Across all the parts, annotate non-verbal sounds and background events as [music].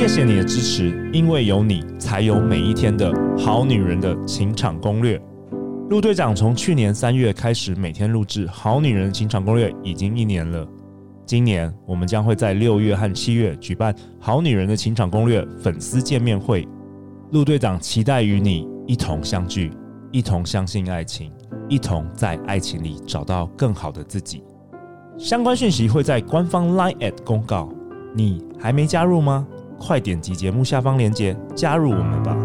谢谢你的支持，因为有你，才有每一天的好女人的情场攻略。陆队长从去年三月开始每天录制《好女人的情场攻略》，已经一年了。今年我们将会在六月和七月举办《好女人的情场攻略》粉丝见面会。陆队长期待与你一同相聚，一同相信爱情，一同在爱情里找到更好的自己。相关讯息会在官方 LINE@ at 公告。你还没加入吗？快点击节目下方链接加入我们吧！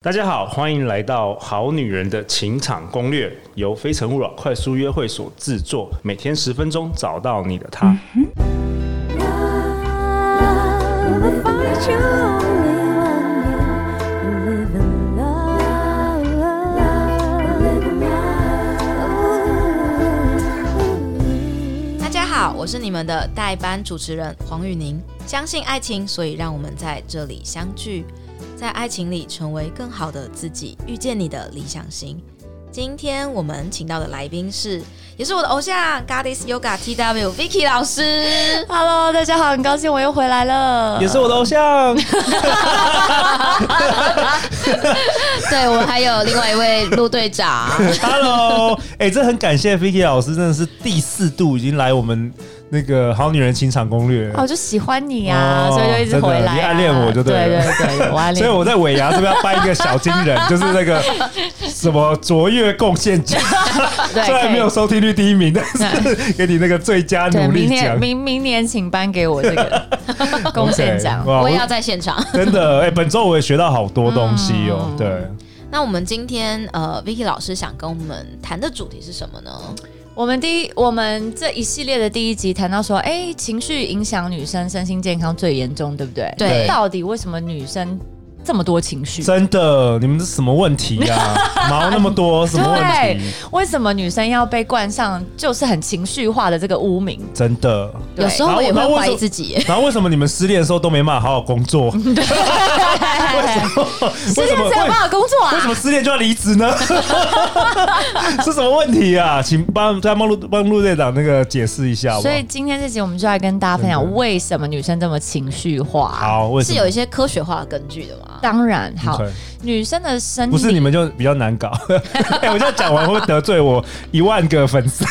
大家好，欢迎来到《好女人的情场攻略》，由非诚勿扰快速约会所制作，每天十分钟，找到你的他。嗯是你们的代班主持人黄宇宁，相信爱情，所以让我们在这里相聚，在爱情里成为更好的自己，遇见你的理想型。今天我们请到的来宾是，也是我的偶像 Goddess Yoga TW Vicky 老师。Hello，大家好，很高兴我又回来了。也是我的偶像。[laughs] 对，我们还有另外一位陆队长。[laughs] Hello，哎、欸，这很感谢 Vicky 老师，真的是第四度已经来我们。那个好女人情场攻略，哦，就喜欢你啊，哦、所以就一直回来、啊。你暗恋我就对了，对对对，我暗恋。所以我在尾牙是不是要颁一个小金人，[laughs] 就是那个什么卓越贡献奖？[laughs] 虽然没有收听率第一名，但是 [laughs] 给你那个最佳努力奖。明明年请颁给我这个贡献奖，我也要在现场。真的，哎、欸，本周我也学到好多东西哦。嗯、对，那我们今天呃，Vicky 老师想跟我们谈的主题是什么呢？我们第一，我们这一系列的第一集谈到说，哎，情绪影响女生身心健康最严重，对不对？对。到底为什么女生？这么多情绪，真的？你们是什么问题呀、啊？毛那么多，什么问题？为什么女生要被冠上就是很情绪化的这个污名？真的，有时候我也会怀疑自己。然后为什么你们失恋的时候都没办法好好工作？[laughs] [laughs] [laughs] 对，[laughs] 为什么？失恋才有办法工作啊？为什么失恋就要离职呢？[laughs] 是什么问题啊？请帮再帮陆帮陆队长那个解释一下好好。所以今天这集我们就来跟大家分享为什么女生这么情绪化。好，为什么？是有一些科学化的根据的吗？当然好.女生的身体不是你们就比较难搞。[laughs] 我这样讲完会不会得罪我一万个粉丝？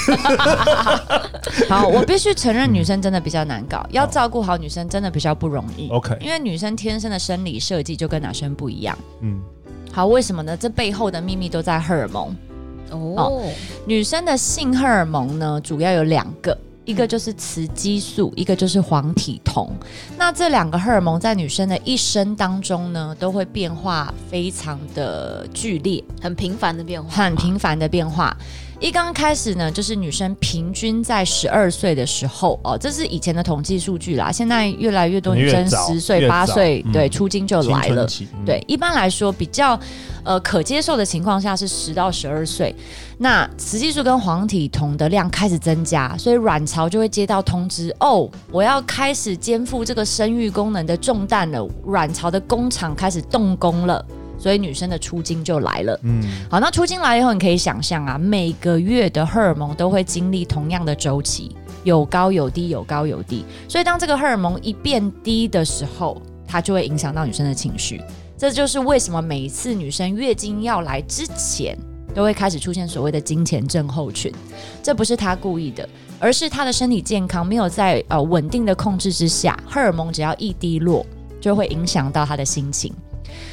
好，我必须承认女生真的比较难搞，嗯、要照顾好女生真的比较不容易。OK，因为女生天生的生理设计就跟男生不一样。嗯，好，为什么呢？这背后的秘密都在荷尔蒙。哦，哦，女生的性荷尔蒙呢，主要有两个。一个就是雌激素，一个就是黄体酮。那这两个荷尔蒙在女生的一生当中呢，都会变化非常的剧烈，很频繁的变化，很频繁的变化。一刚开始呢，就是女生平均在十二岁的时候哦，这是以前的统计数据啦。现在越来越多女生十岁、八岁，对，出经就来了。嗯、对，一般来说比较呃可接受的情况下是十到十二岁。那雌激素跟黄体酮的量开始增加，所以卵巢就会接到通知哦，我要开始肩负这个生育功能的重担了。卵巢的工厂开始动工了。所以女生的出经就来了。嗯，好，那出经来以后，你可以想象啊，每个月的荷尔蒙都会经历同样的周期，有高有低，有高有低。所以当这个荷尔蒙一变低的时候，它就会影响到女生的情绪。这就是为什么每一次女生月经要来之前，都会开始出现所谓的金钱症候群。这不是她故意的，而是她的身体健康没有在呃稳定的控制之下，荷尔蒙只要一低落，就会影响到她的心情。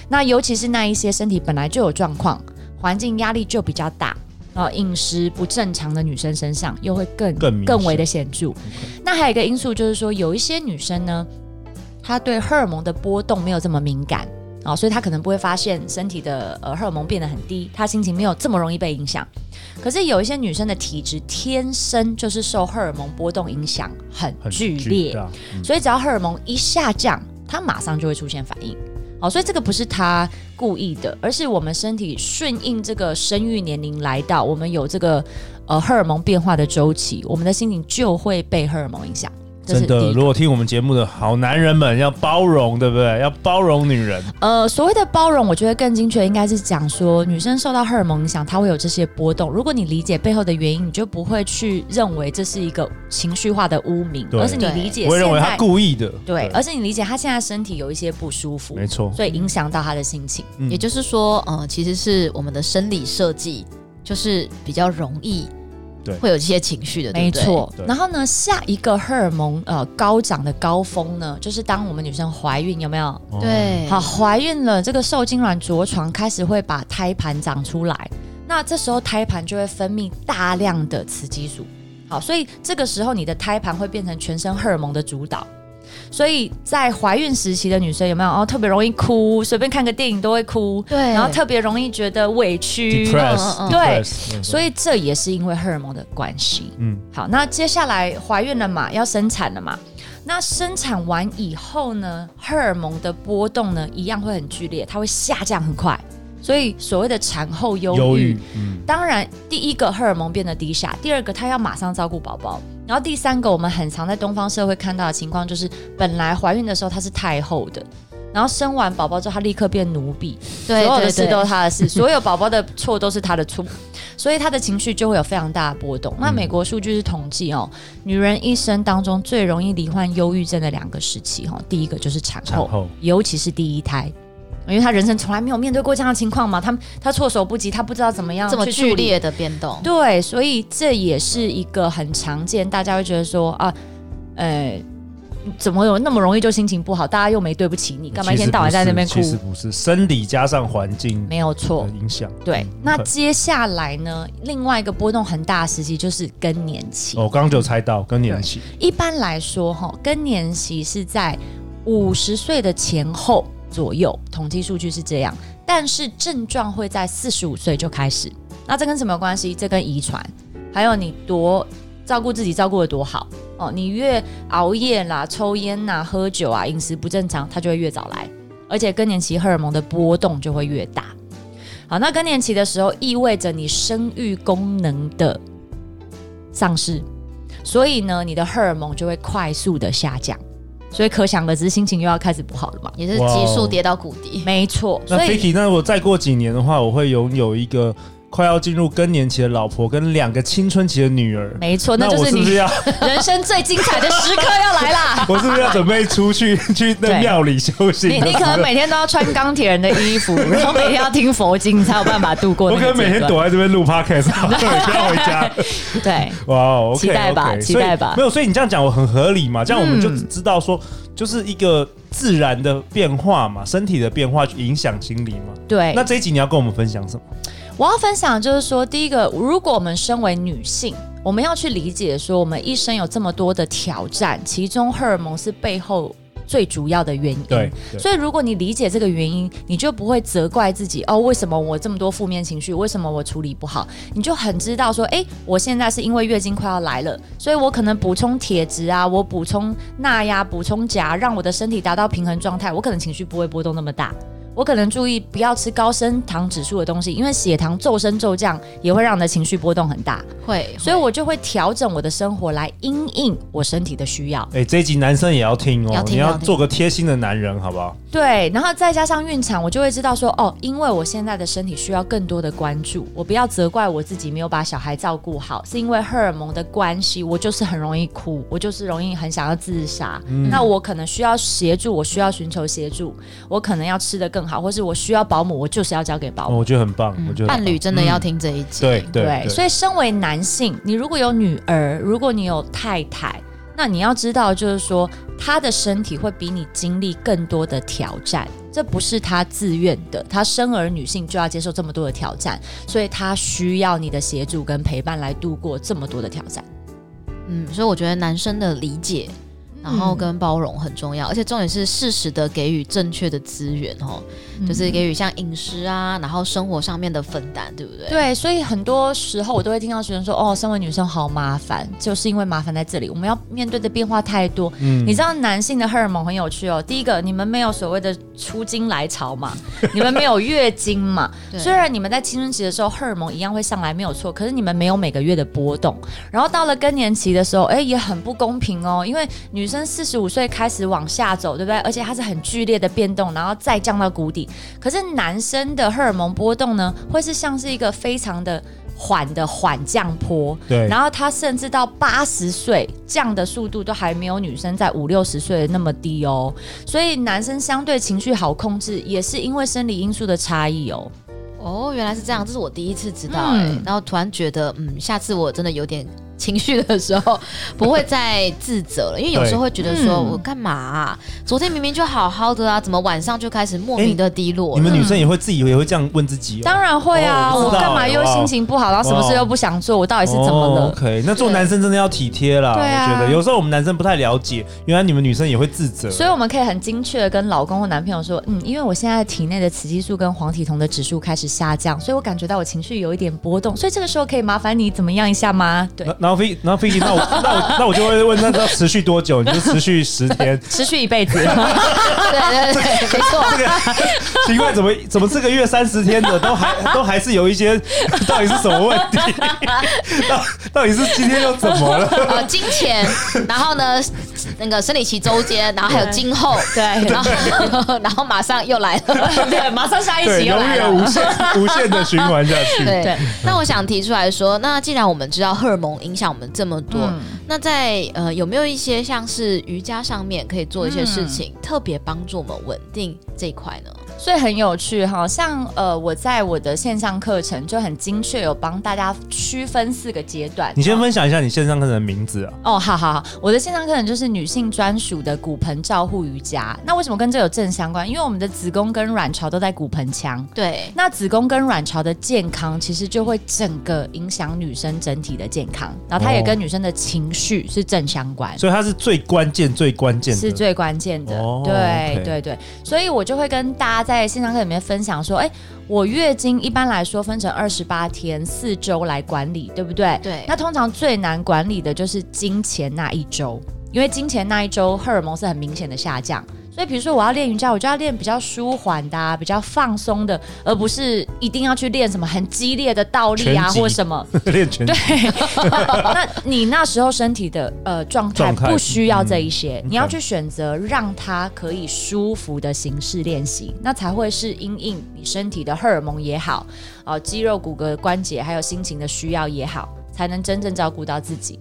那尤其是那一些身体本来就有状况，环境压力就比较大，啊，饮食不正常的女生身上又会更更更为的显著。那还有一个因素就是说，有一些女生呢，她对荷尔蒙的波动没有这么敏感啊，所以她可能不会发现身体的呃荷尔蒙变得很低，她心情没有这么容易被影响。可是有一些女生的体质天生就是受荷尔蒙波动影响很剧烈，嗯、所以只要荷尔蒙一下降，她马上就会出现反应。好，所以这个不是他故意的，而是我们身体顺应这个生育年龄来到，我们有这个呃荷尔蒙变化的周期，我们的心情就会被荷尔蒙影响。真的，如果听我们节目的好男人们要包容，对不对？要包容女人。呃，所谓的包容，我觉得更精确应该是讲说，女生受到荷尔蒙影响，她会有这些波动。如果你理解背后的原因，你就不会去认为这是一个情绪化的污名，而是你理解，我会认为她故意的。对，对，而是你理解她现在身体有一些不舒服，没错，所以影响到她的心情。嗯、也就是说，呃，其实是我们的生理设计就是比较容易。对，会有这些情绪的，没错。然后呢，下一个荷尔蒙呃高涨的高峰呢，就是当我们女生怀孕，有没有？对，好，怀孕了，这个受精卵着床开始会把胎盘长出来，那这时候胎盘就会分泌大量的雌激素。好，所以这个时候你的胎盘会变成全身荷尔蒙的主导。所以在怀孕时期的女生有没有？哦？特别容易哭，随便看个电影都会哭，对，然后特别容易觉得委屈，Depressed, 对所以这也是因为荷尔蒙的关系。嗯，好，那接下来怀孕了嘛，要生产了嘛，那生产完以后呢，荷尔蒙的波动呢，一样会很剧烈，它会下降很快。所以所谓的产后忧郁，嗯，当然第一个荷尔蒙变得低下，第二个她要马上照顾宝宝，然后第三个我们很常在东方社会看到的情况就是，本来怀孕的时候她是太后的，然后生完宝宝之后她立刻变奴婢，对，所有的事都是她的事，[laughs] 所有宝宝的错都是她的错，所以她的情绪就会有非常大的波动。那美国数据是统计哦，女人一生当中最容易罹患忧郁症的两个时期哈，第一个就是产后，产后尤其是第一胎。因为他人生从来没有面对过这样的情况嘛，他他措手不及，他不知道怎么样这么剧烈的变动。对，所以这也是一个很常见，大家会觉得说啊，呃，怎么有那么容易就心情不好？大家又没对不起你，干嘛一天到晚在那边哭？其实不是，生理加上环境没有错影响。对，那接下来呢，另外一个波动很大的时期就是更年期。我，刚刚就猜到更年期。一般来说，哈，更年期是在五十岁的前后。左右，统计数据是这样，但是症状会在四十五岁就开始。那这跟什么关系？这跟遗传，还有你多照顾自己，照顾得多好哦。你越熬夜啦、抽烟呐、喝酒啊、饮食不正常，它就会越早来，而且更年期荷尔蒙的波动就会越大。好，那更年期的时候意味着你生育功能的丧失，所以呢，你的荷尔蒙就会快速的下降。所以可想而知，心情又要开始不好了嘛，也是急速跌到谷底。没错。那 Vicky，那我再过几年的话，我会拥有一个快要进入更年期的老婆，跟两个青春期的女儿。没错，那就是你 [laughs] 人生最精彩的时刻要来啦。[laughs] 我是不是要准备出去去那庙里修行？你你可能每天都要穿钢铁人的衣服，[laughs] 然后每天要听佛经，你才有办法度过。我可能每天躲在这边录 Podcast，对，不要回家。对，哇期待吧，okay, 期待吧。没有，所以你这样讲我很合理嘛？这样我们就只知道说。嗯就是一个自然的变化嘛，身体的变化影响心理嘛。对。那这一集你要跟我们分享什么？我要分享就是说，第一个，如果我们身为女性，我们要去理解说，我们一生有这么多的挑战，其中荷尔蒙是背后。最主要的原因，对，所以如果你理解这个原因，你就不会责怪自己哦，为什么我这么多负面情绪？为什么我处理不好？你就很知道说，哎，我现在是因为月经快要来了，所以我可能补充铁质啊，我补充钠呀，补充钾，让我的身体达到平衡状态，我可能情绪不会波动那么大。我可能注意不要吃高升糖指数的东西，因为血糖骤升骤降也会让你的情绪波动很大。会，所以我就会调整我的生活来因应我身体的需要。哎、欸，这一集男生也要听哦，你要做个贴心的男人，好不好？对，然后再加上孕产，我就会知道说，哦，因为我现在的身体需要更多的关注，我不要责怪我自己没有把小孩照顾好，是因为荷尔蒙的关系，我就是很容易哭，我就是容易很想要自杀。嗯、那我可能需要协助，我需要寻求协助，我可能要吃的更好。好，或是我需要保姆，我就是要交给保姆。我觉得很棒，我觉得伴侣真的要听这一集。对对，所以身为男性，你如果有女儿，如果你有太太，那你要知道，就是说他的身体会比你经历更多的挑战，这不是他自愿的。他生而女性就要接受这么多的挑战，所以他需要你的协助跟陪伴来度过这么多的挑战。嗯，所以我觉得男生的理解。然后跟包容很重要，而且重点是适时的给予正确的资源哦，就是给予像饮食啊，然后生活上面的分担，对不对？对，所以很多时候我都会听到学生说，哦，身为女生好麻烦，就是因为麻烦在这里，我们要面对的变化太多。嗯，你知道男性的荷尔蒙很有趣哦，第一个，你们没有所谓的出经来潮嘛，你们没有月经嘛，[laughs] 虽然你们在青春期的时候荷尔蒙一样会上来没有错，可是你们没有每个月的波动，然后到了更年期的时候，哎，也很不公平哦，因为女生。四十五岁开始往下走，对不对？而且它是很剧烈的变动，然后再降到谷底。可是男生的荷尔蒙波动呢，会是像是一个非常的缓的缓降坡。对，然后他甚至到八十岁降的速度都还没有女生在五六十岁那么低哦。所以男生相对情绪好控制，也是因为生理因素的差异哦。哦，原来是这样，这是我第一次知道哎、欸。嗯、然后突然觉得，嗯，下次我真的有点。情绪的时候不会再自责了，因为有时候会觉得说，我干嘛啊？昨天明明就好好的啊，怎么晚上就开始莫名的低落？你们女生也会自己也会这样问自己？当然会啊，我干嘛又心情不好，然后什么事又不想做？我到底是怎么了？OK，那做男生真的要体贴啦。对啊，我觉得有时候我们男生不太了解，原来你们女生也会自责。所以我们可以很精确的跟老公或男朋友说，嗯，因为我现在体内的雌激素跟黄体酮的指数开始下降，所以我感觉到我情绪有一点波动，所以这个时候可以麻烦你怎么样一下吗？对，然后飞，然后飞机。那我那我那我就会问，那要持续多久？你就持续十天，[laughs] 持续一辈子。[laughs] 对对对，没错。这个奇怪，怎么怎么这个月三十天的都还都还是有一些，到底是什么问题？[laughs] 到到底是今天又怎么了？呃，金钱，然后呢，[laughs] 那个生理期周间，然后还有今后，[laughs] 对，然后 [laughs] 然后马上又来了，对，马上下一期又来了，永远无限无限的循环下去。对，那我想提出来说，那既然我们知道荷尔蒙影响我们这么多。嗯、那在呃有没有一些像是瑜伽上面可以做一些事情，嗯、特别帮助我们稳定这一块呢？所以很有趣哈，像呃我在我的线上课程就很精确有帮大家区分四个阶段。你先分享一下你线上课程的名字啊？哦，好好好，我的线上课程就是女性专属的骨盆照护瑜伽。那为什么跟这有正相关？因为我们的子宫跟卵巢都在骨盆腔。对。那子宫跟卵巢的健康，其实就会整个影响女生整体的健康，然后它也跟女生的情绪是正相关。哦、所以它是最关键、最关键的，是最关键的。哦、对 okay 对对，所以我就会跟大家在线上课里面分享说，哎，我月经一般来说分成二十八天四周来管理，对不对？对。那通常最难管理的就是经前那一周，因为经前那一周荷尔蒙是很明显的下降。所以，比如说我要练瑜伽，我就要练比较舒缓的、啊、比较放松的，而不是一定要去练什么很激烈的倒立啊，或什么。[laughs] 练拳。对，[laughs] 那你那时候身体的呃状态不需要这一些，嗯、你要去选择让它可以舒服的形式练习，那才会是因应你身体的荷尔蒙也好，哦、呃，肌肉、骨骼、关节，还有心情的需要也好，才能真正照顾到自己。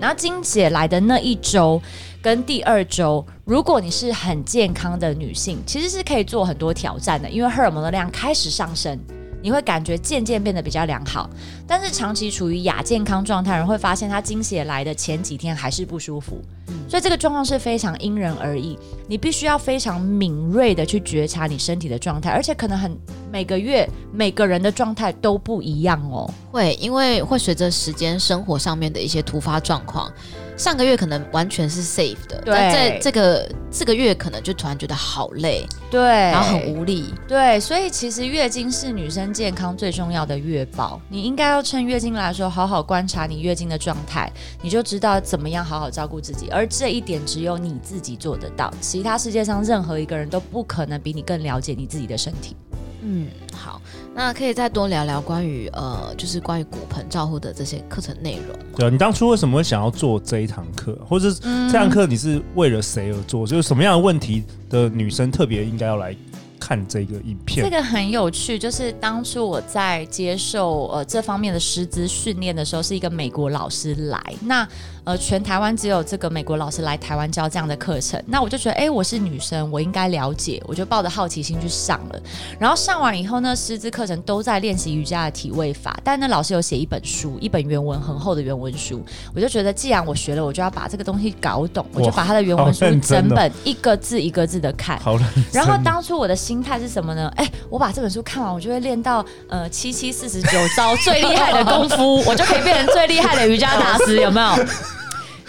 然后金姐来的那一周。跟第二周，如果你是很健康的女性，其实是可以做很多挑战的，因为荷尔蒙的量开始上升，你会感觉渐渐变得比较良好。但是长期处于亚健康状态，人会发现他经血来的前几天还是不舒服，所以这个状况是非常因人而异，你必须要非常敏锐的去觉察你身体的状态，而且可能很每个月每个人的状态都不一样哦，会因为会随着时间生活上面的一些突发状况。上个月可能完全是 safe 的，对。但在这个这个月可能就突然觉得好累，对，然后很无力，对，所以其实月经是女生健康最重要的月报，你应该要趁月经来的时候好好观察你月经的状态，你就知道怎么样好好照顾自己，而这一点只有你自己做得到，其他世界上任何一个人都不可能比你更了解你自己的身体。嗯，好，那可以再多聊聊关于呃，就是关于骨盆照护的这些课程内容。对啊，你当初为什么会想要做这一堂课，或者是这堂课你是为了谁而做？嗯、就是什么样的问题的女生特别应该要来看这个影片？这个很有趣，就是当初我在接受呃这方面的师资训练的时候，是一个美国老师来那。呃，全台湾只有这个美国老师来台湾教这样的课程，那我就觉得，哎，我是女生，我应该了解，我就抱着好奇心去上了。然后上完以后呢，师资课程都在练习瑜伽的体位法，但那老师有写一本书，一本原文很厚的原文书，我就觉得，既然我学了，我就要把这个东西搞懂，我就把他的原文书整本一个字一个字的看。好了，然后当初我的心态是什么呢？哎，我把这本书看完，我就会练到呃七七四十九 [laughs] 招最厉害的功夫，我就可以变成最厉害的瑜伽大师，有没有？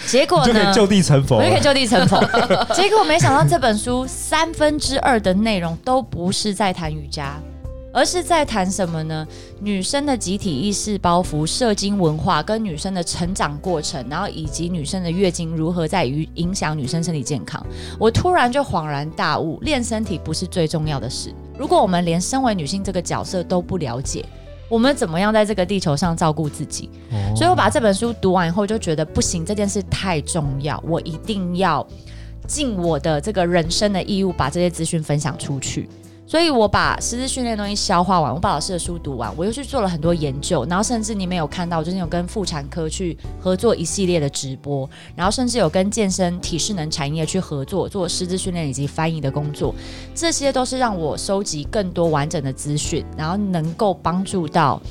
结果呢，就可以就地成佛，我就可以就地成佛。[laughs] 结果没想到这本书三分之二的内容都不是在谈瑜伽。而是在谈什么呢？女生的集体意识包袱、射精文化跟女生的成长过程，然后以及女生的月经如何在于影响女生身体健康。我突然就恍然大悟，练身体不是最重要的事。如果我们连身为女性这个角色都不了解，我们怎么样在这个地球上照顾自己？哦。所以我把这本书读完以后，就觉得不行，这件事太重要，我一定要尽我的这个人生的义务，把这些资讯分享出去。所以我把师资训练东西消化完，我把老师的书读完，我又去做了很多研究，然后甚至你没有看到，就是有跟妇产科去合作一系列的直播，然后甚至有跟健身体适能产业去合作做师资训练以及翻译的工作，这些都是让我收集更多完整的资讯，然后能够帮助到。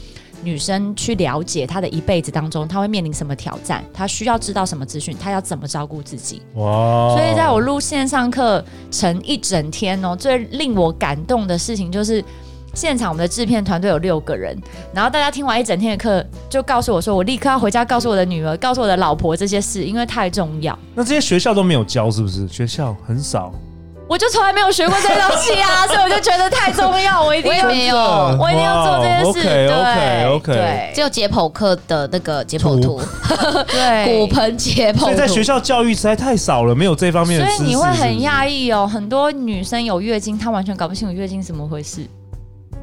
女生去了解她的一辈子当中，她会面临什么挑战，她需要知道什么资讯，她要怎么照顾自己。哇！所以在我录线上课程一整天哦，最令我感动的事情就是，现场我们的制片团队有六个人，然后大家听完一整天的课，就告诉我说，我立刻要回家告诉我的女儿，告诉我的老婆这些事，因为太重要。那这些学校都没有教，是不是？学校很少。我就从来没有学过这些东西啊，[laughs] 所以我就觉得太重要，我一定要有，我一定要做这件事。OK OK OK，对，只有解剖课的那个解剖图，对，[laughs] 骨盆解剖。所以在学校教育实在太少了，没有这方面的。所以你会很讶异哦，很多女生有月经，她完全搞不清楚月经怎么回事，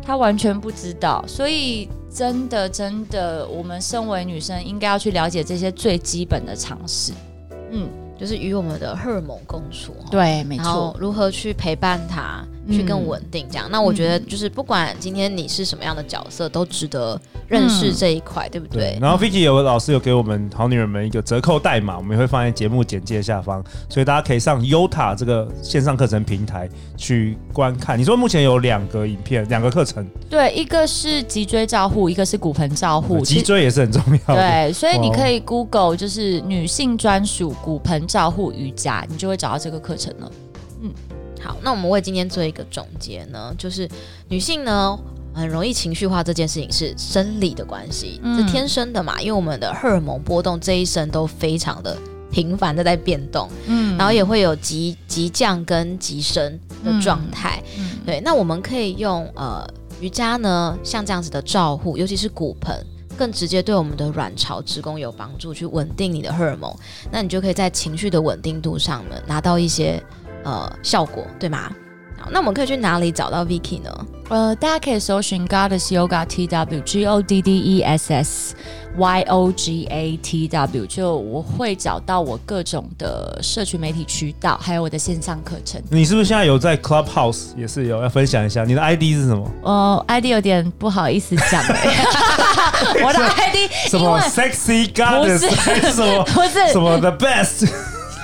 她完全不知道。所以真的真的，我们身为女生，应该要去了解这些最基本的常识。嗯。就是与我们的荷尔蒙共处，对，没错。如何去陪伴他，去更稳定这样。嗯、那我觉得就是不管今天你是什么样的角色，都值得认识这一块，嗯、对不对？对，然后 Vicky 有个老师有给我们好女人们一个折扣代码，我们也会放在节目简介下方，所以大家可以上 Yota 这个线上课程平台去观看。你说目前有两个影片，两个课程，对，一个是脊椎照护，一个是骨盆照护，脊椎也是很重要的。对，所以你可以 Google 就是女性专属骨盆照护瑜伽，你就会找到这个课程了。嗯。好，那我们为今天做一个总结呢，就是女性呢很容易情绪化，这件事情是生理的关系，嗯、是天生的嘛，因为我们的荷尔蒙波动这一生都非常的频繁的在变动，嗯，然后也会有急急降跟急升的状态，嗯，嗯对，那我们可以用呃瑜伽呢，像这样子的照护，尤其是骨盆，更直接对我们的卵巢、子宫有帮助，去稳定你的荷尔蒙，那你就可以在情绪的稳定度上呢拿到一些。呃，效果对吗？好，那我们可以去哪里找到 Vicky 呢？呃，大家可以搜寻 Goddess Yoga T W G O D D E S S Y O G A T W，就我会找到我各种的社群媒体渠道，还有我的线上课程。你是不是现在有在 Clubhouse 也是有要分享一下？你的 ID 是什么？呃，ID 有点不好意思讲、欸，[laughs] 我的 ID 什么 Sexy Goddess 不是什么不是什么 The Best。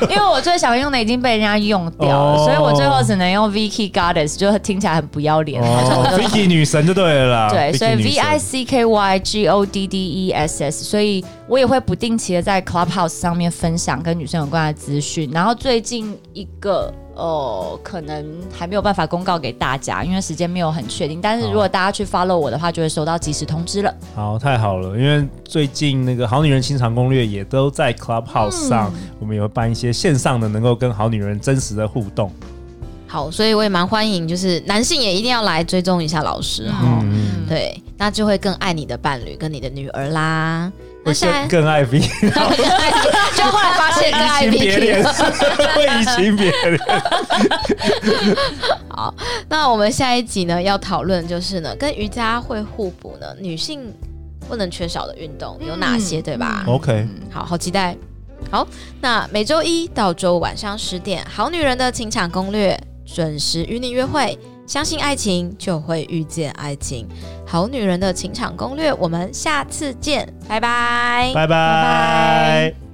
[laughs] 因为我最想用的已经被人家用掉了，哦、所以我最后只能用 Vicky Goddess，就听起来很不要脸。哦、[laughs] Vicky 女神就对了啦。[laughs] 对，所以 V I C K Y G O D D E S S，所以我也会不定期的在 Clubhouse 上面分享跟女生有关的资讯。然后最近一个。哦，可能还没有办法公告给大家，因为时间没有很确定。但是如果大家去 follow 我的话，就会收到及时通知了。好，太好了，因为最近那个好女人清场攻略也都在 Clubhouse 上，嗯、我们也会办一些线上的，能够跟好女人真实的互动。好，所以我也蛮欢迎，就是男性也一定要来追踪一下老师哈。嗯、对，那就会更爱你的伴侣跟你的女儿啦。那现在更爱 V，[laughs] 就后来发现更爱 V，[laughs] 会移情别恋。好，那我们下一集呢要讨论就是呢，跟瑜伽会互补呢，女性不能缺少的运动有哪些，嗯、对吧？OK，好好期待。好，那每周一到周五晚上十点，《好女人的情场攻略》准时与你约会。相信爱情，就会遇见爱情。好女人的情场攻略，我们下次见，拜拜，拜拜。拜拜。